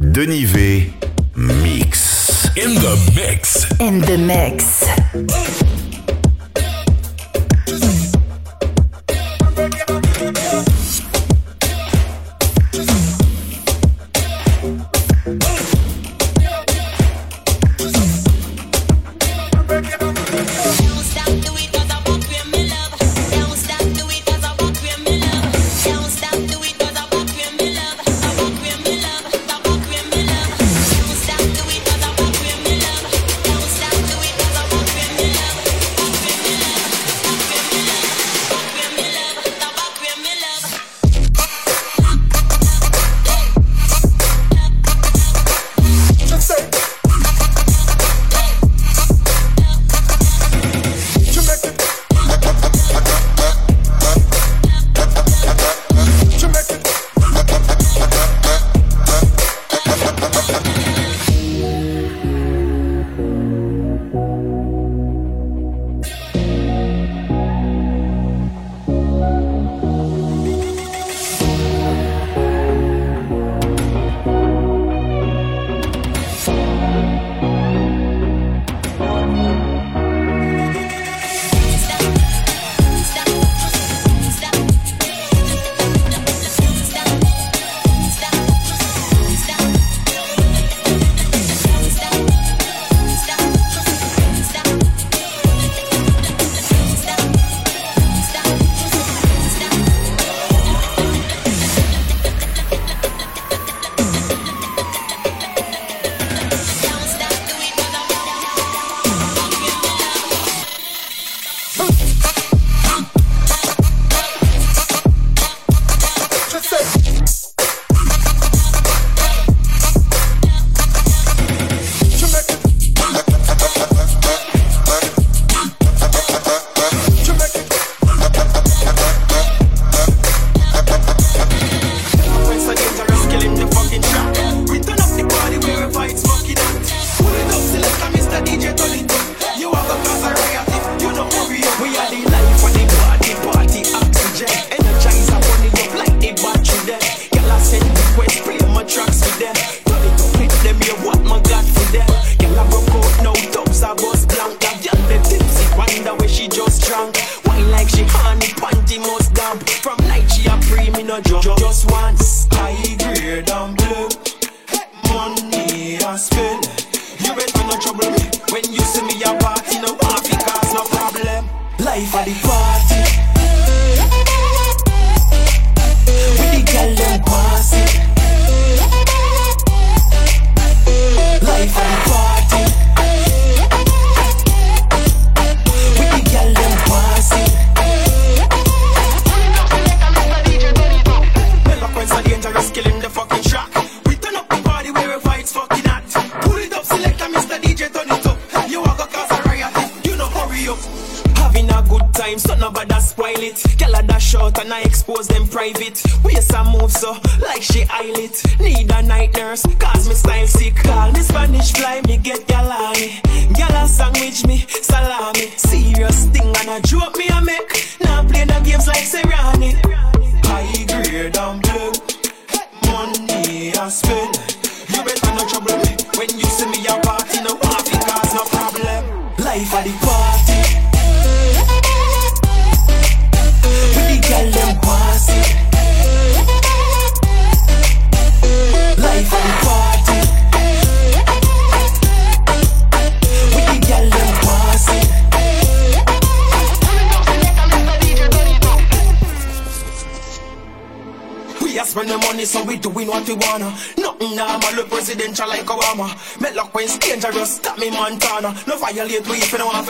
Denis V. Mix. In the mix. In the mix. Montana. No violate me if you don't want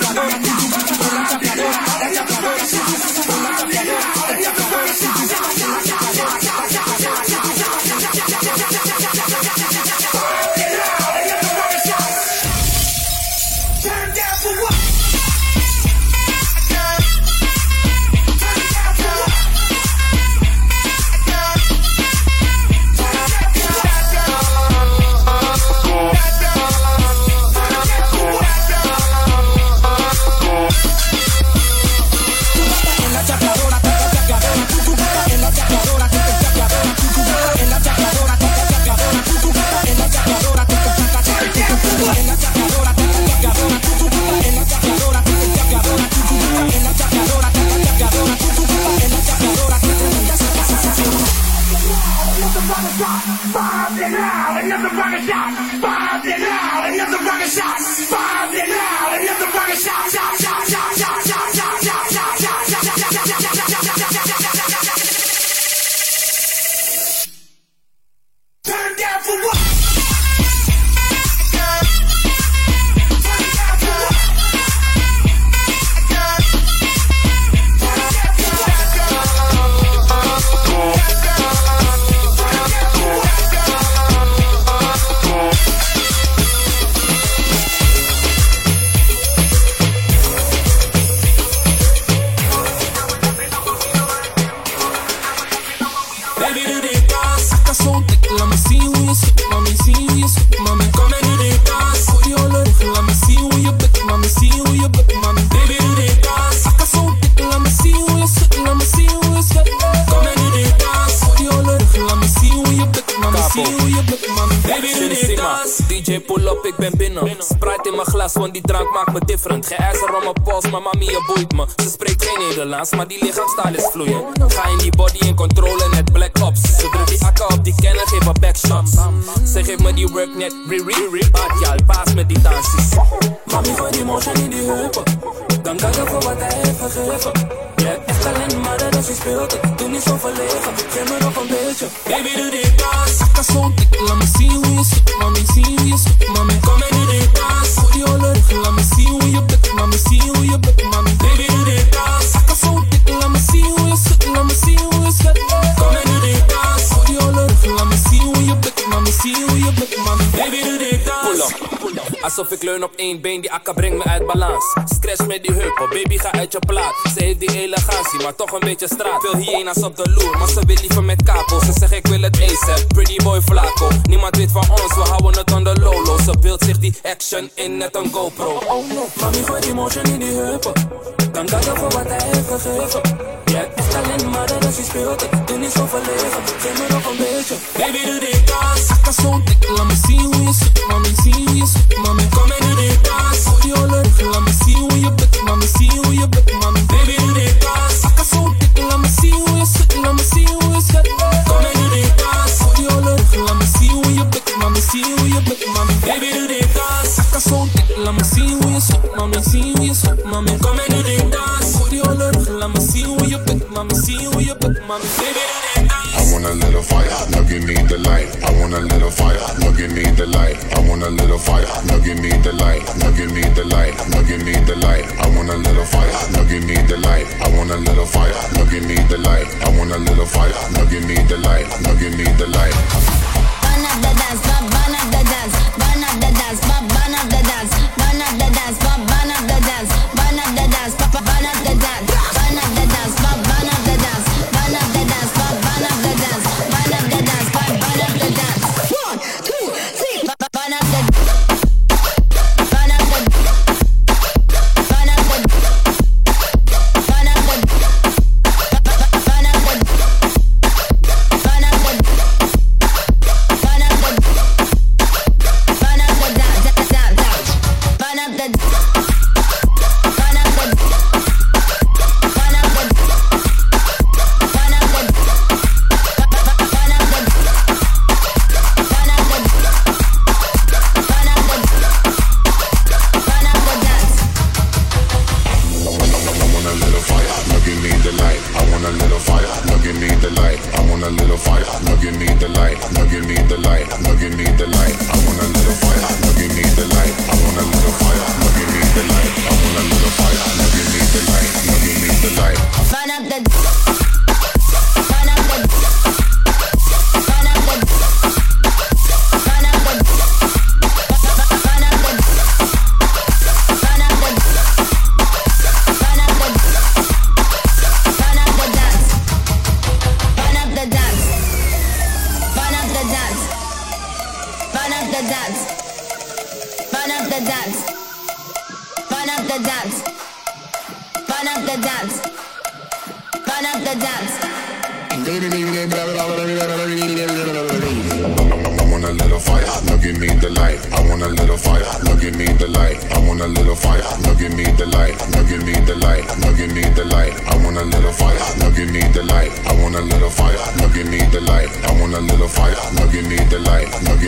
Don't maar die lichaamstaal is vloeiend. Ga in die body in controle, net black ops. Ze druk die akka op die kennen, geef wat backshots. Ze geeft me die work net. Bad al paas met die dansies. Mami, gooi die motion in die heupen. Dan kan je voor wat hij heeft gegeven. Je echt alleen maar dat als je speelt. Doe niet zo verlegen, geef me nog een beetje. Baby, doe die dans. Akka zo'n dik, laat me zien hoe je. Mami, zie hoe je mami. Alsof ik leun op één been, die akka brengt me uit balans crash met die heupen. Baby, ga uit je plaat. Ze heeft die elegantie, maar toch een beetje straat. Veel hyena's op de loer, maar ze wil liever met kapel. Ze zegt ik wil het ASAP, pretty boy Flaco. Niemand weet van ons, we houden het on the low Ze beeldt zich die action in net een GoPro. Oh no, mami, gooi die motion in die heupen. Dank dat je voor wat hij heeft gegeven. Jij hebt echt alleen maar dat je speelt. Doe niet zo verlegen, geef me nog een beetje. Baby, doe dit dans. Ik kan dik, laat me zien hoe je zit. Mami, zie hoe je zit, mami. Kom en doe dit dans. Die olle laat me zien hoe je mami. Baby. Ik kan zo dik, laat me zien hoe je zit. Laat me zien hoe je zit. Kom en doe dit dans. Gooi die olle laat me zien hoe je bent. Mami, zie hoe je bent, mami. Baby, doe dit dans. Ik kan zo dik, laat me zien hoe je zit. Mami, zie hoe je zit, mami. Kom en doe dit dans. Gooi die olle laat me zien hoe je bent. Mami, zie hoe je bent, mami. Baby, doe dit I want a little fire, no give me the light. I want a little fire, no give me the light. I want a little fire, no give me the light. No give me the light, no give me the light. I want a little fire, no give me the light. I want a little fire, no give me the light. I want a little fire, no give me the light. No give me the light. Burn up the dance, Nugget.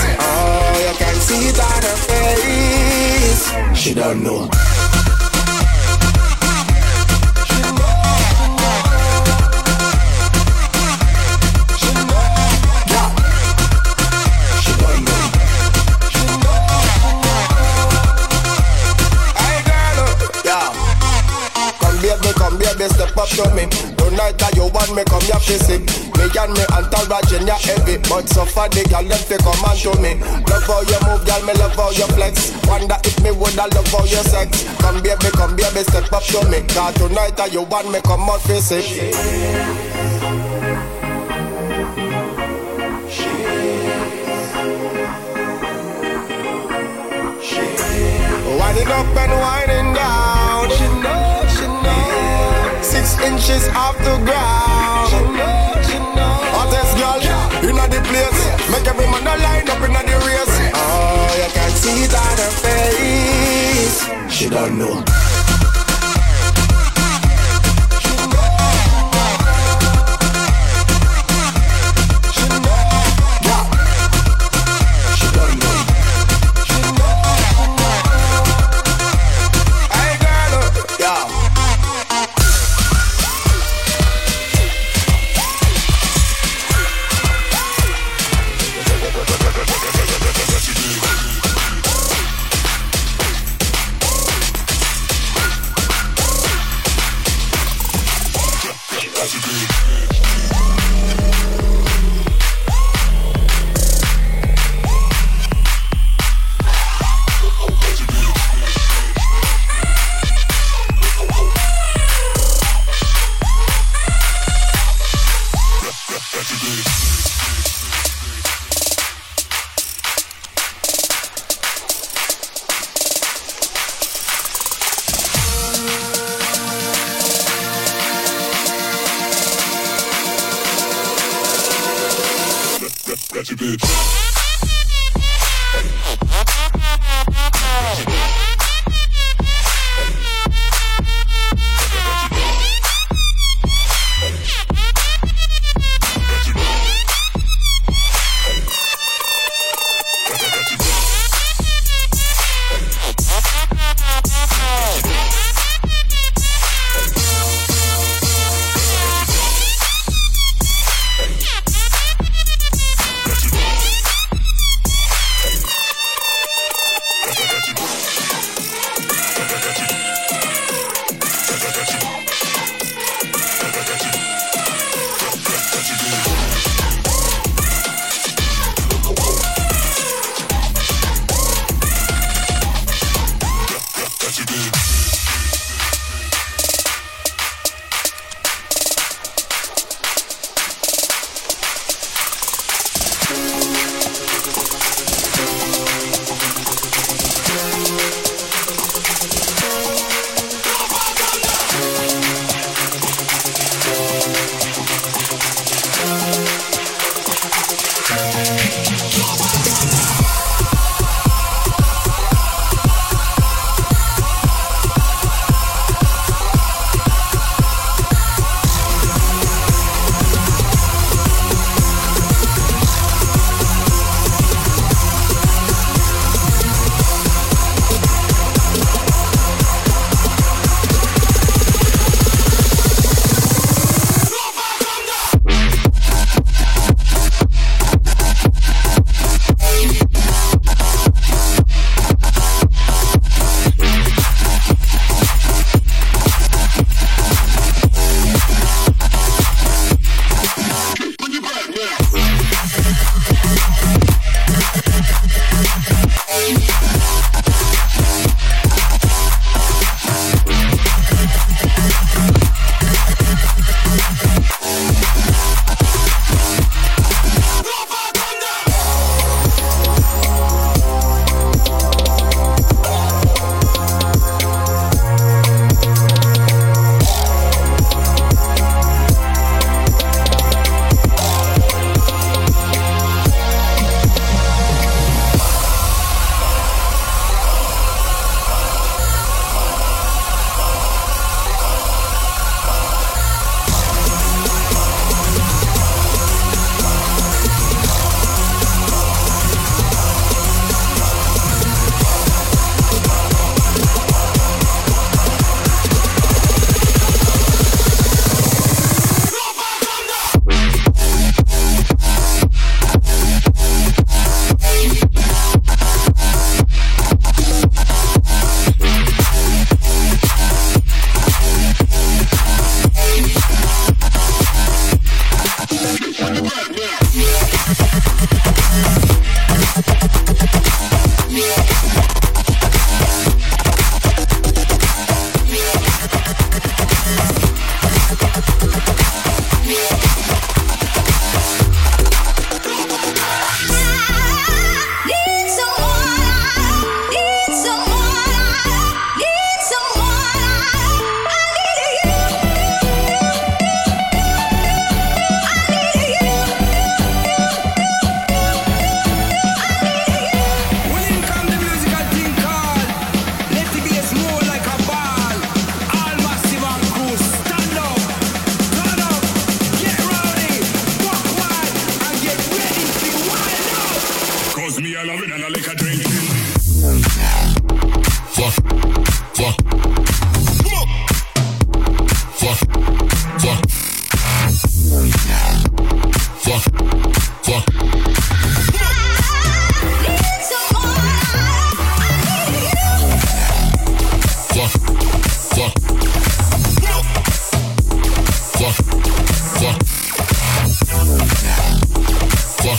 See it on her face. She don't know. baby, step up to me. Tonight that you want me, come here physic. Me and me entourage in your heavy, but so far the girl them fi come on to me. Love how you move, girl, me love how you flex. Wonder if me woulda love how you sex. Come baby, come baby, step up to me. Cause tonight that you want me, come out physic. Winding up and winding down. Inches off the ground. Hottest girl inna the place. Make every man a line up inna the race. Oh, you can see it on her face. She don't know.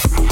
Do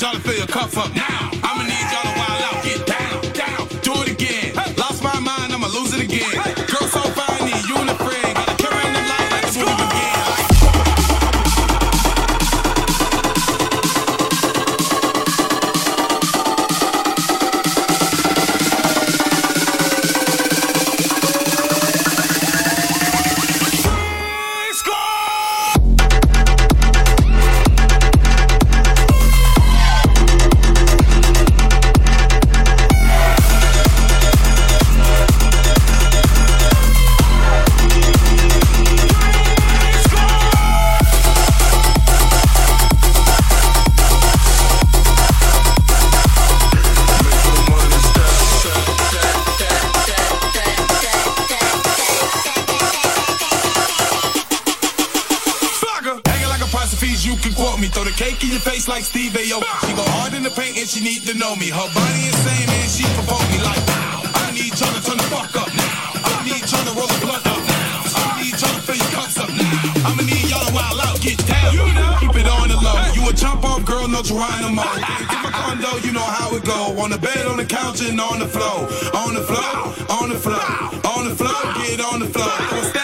y'all to fill your cup up now. Me. Her body insane and she provoke me like wow. I need y'all to turn the fuck up now. I need y'all to roll the blunt up now. I need y'all to fill your cups up now. I'ma need y'all to wild out, get down. You know. Keep it on the low. You a jump off girl, no Geronimo. Get my condo, you know how it go. On the bed, on the couch, and on the floor. On the floor, on the floor, on the floor, get on the floor.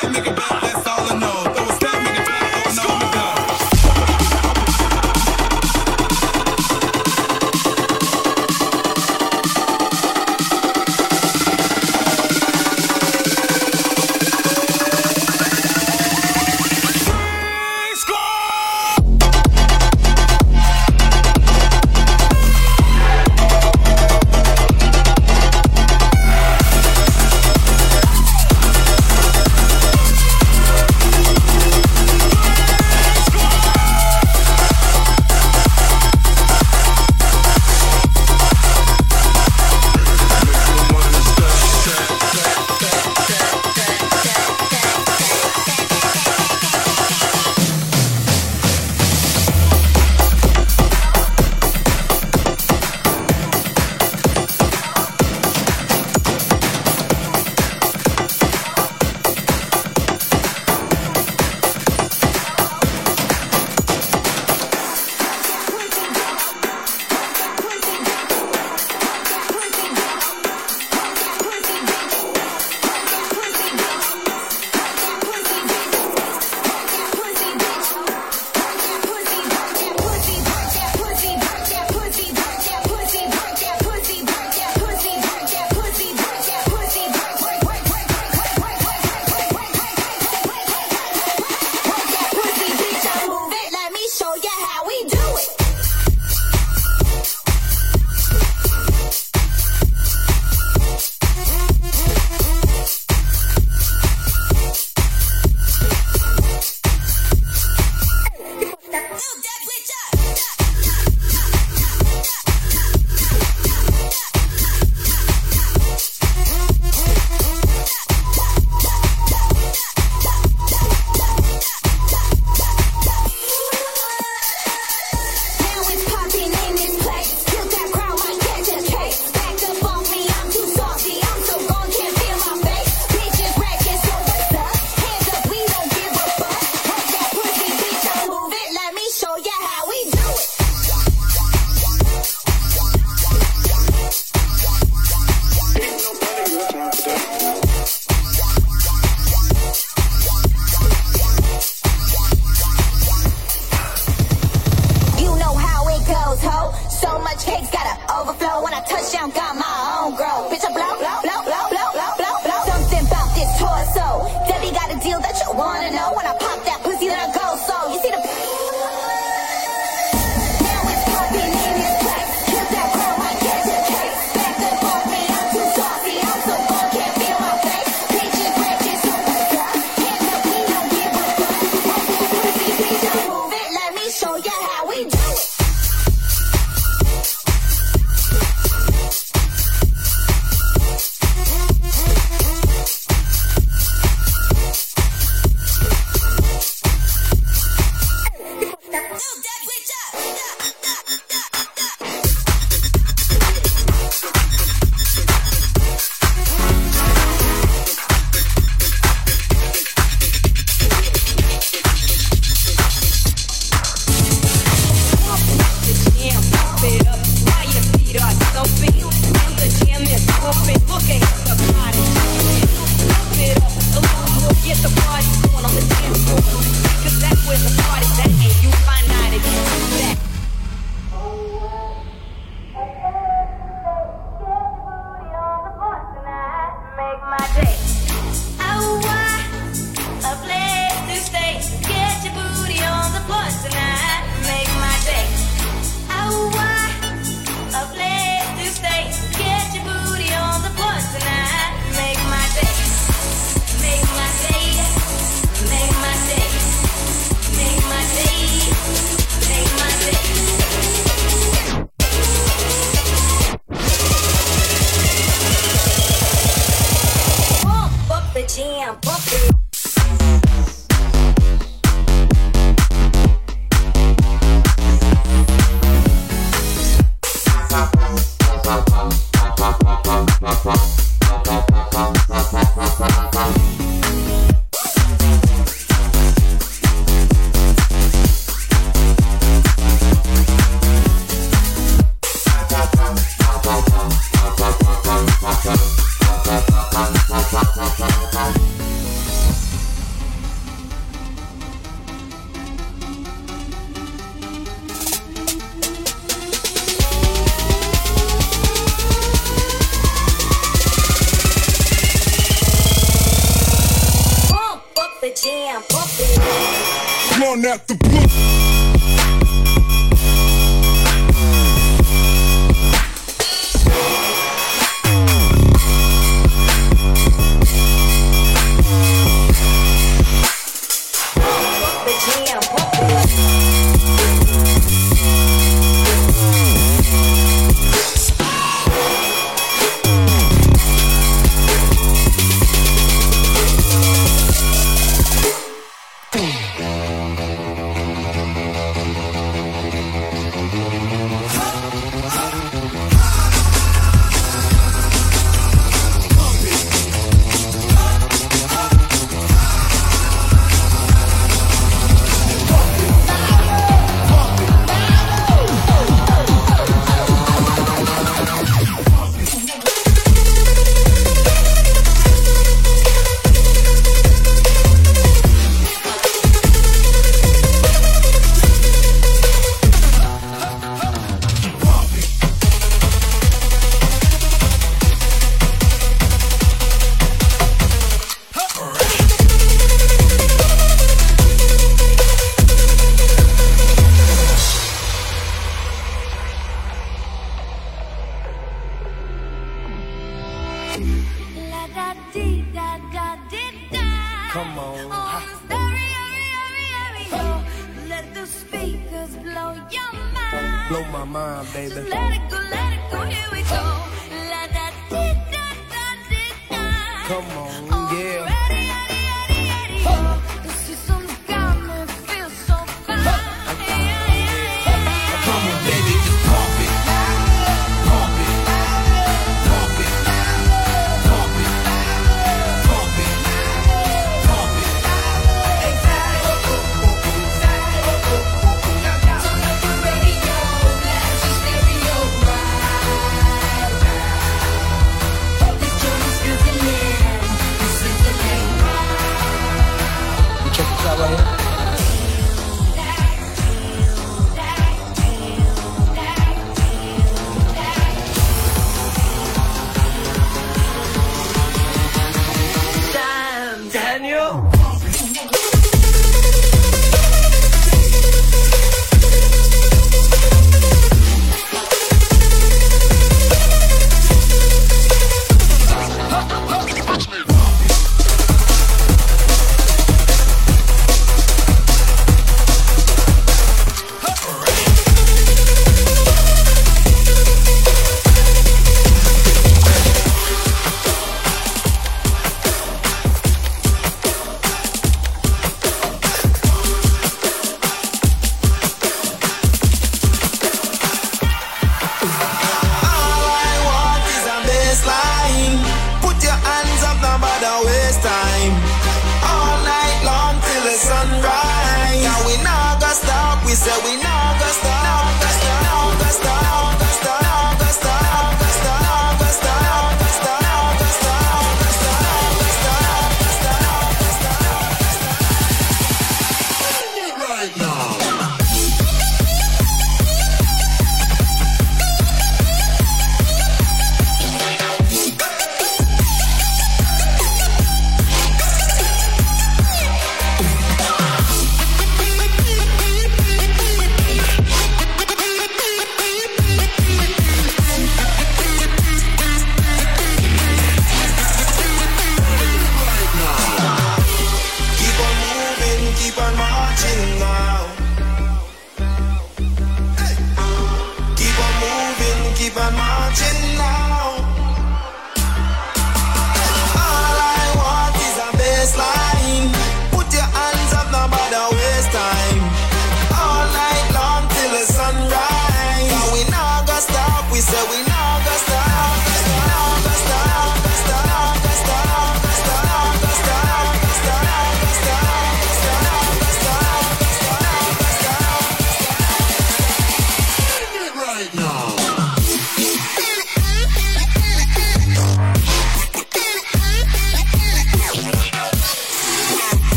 that we know.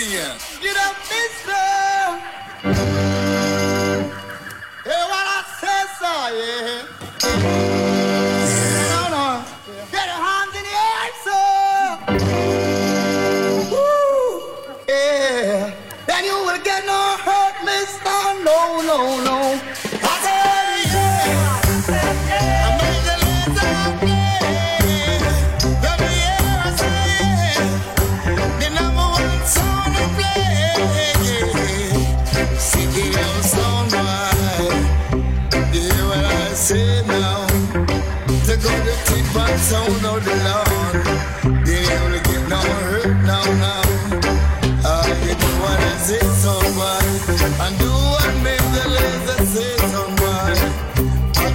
Indian.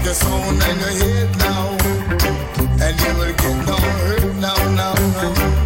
your soul and your head now, and you will get no hurt now, now, now.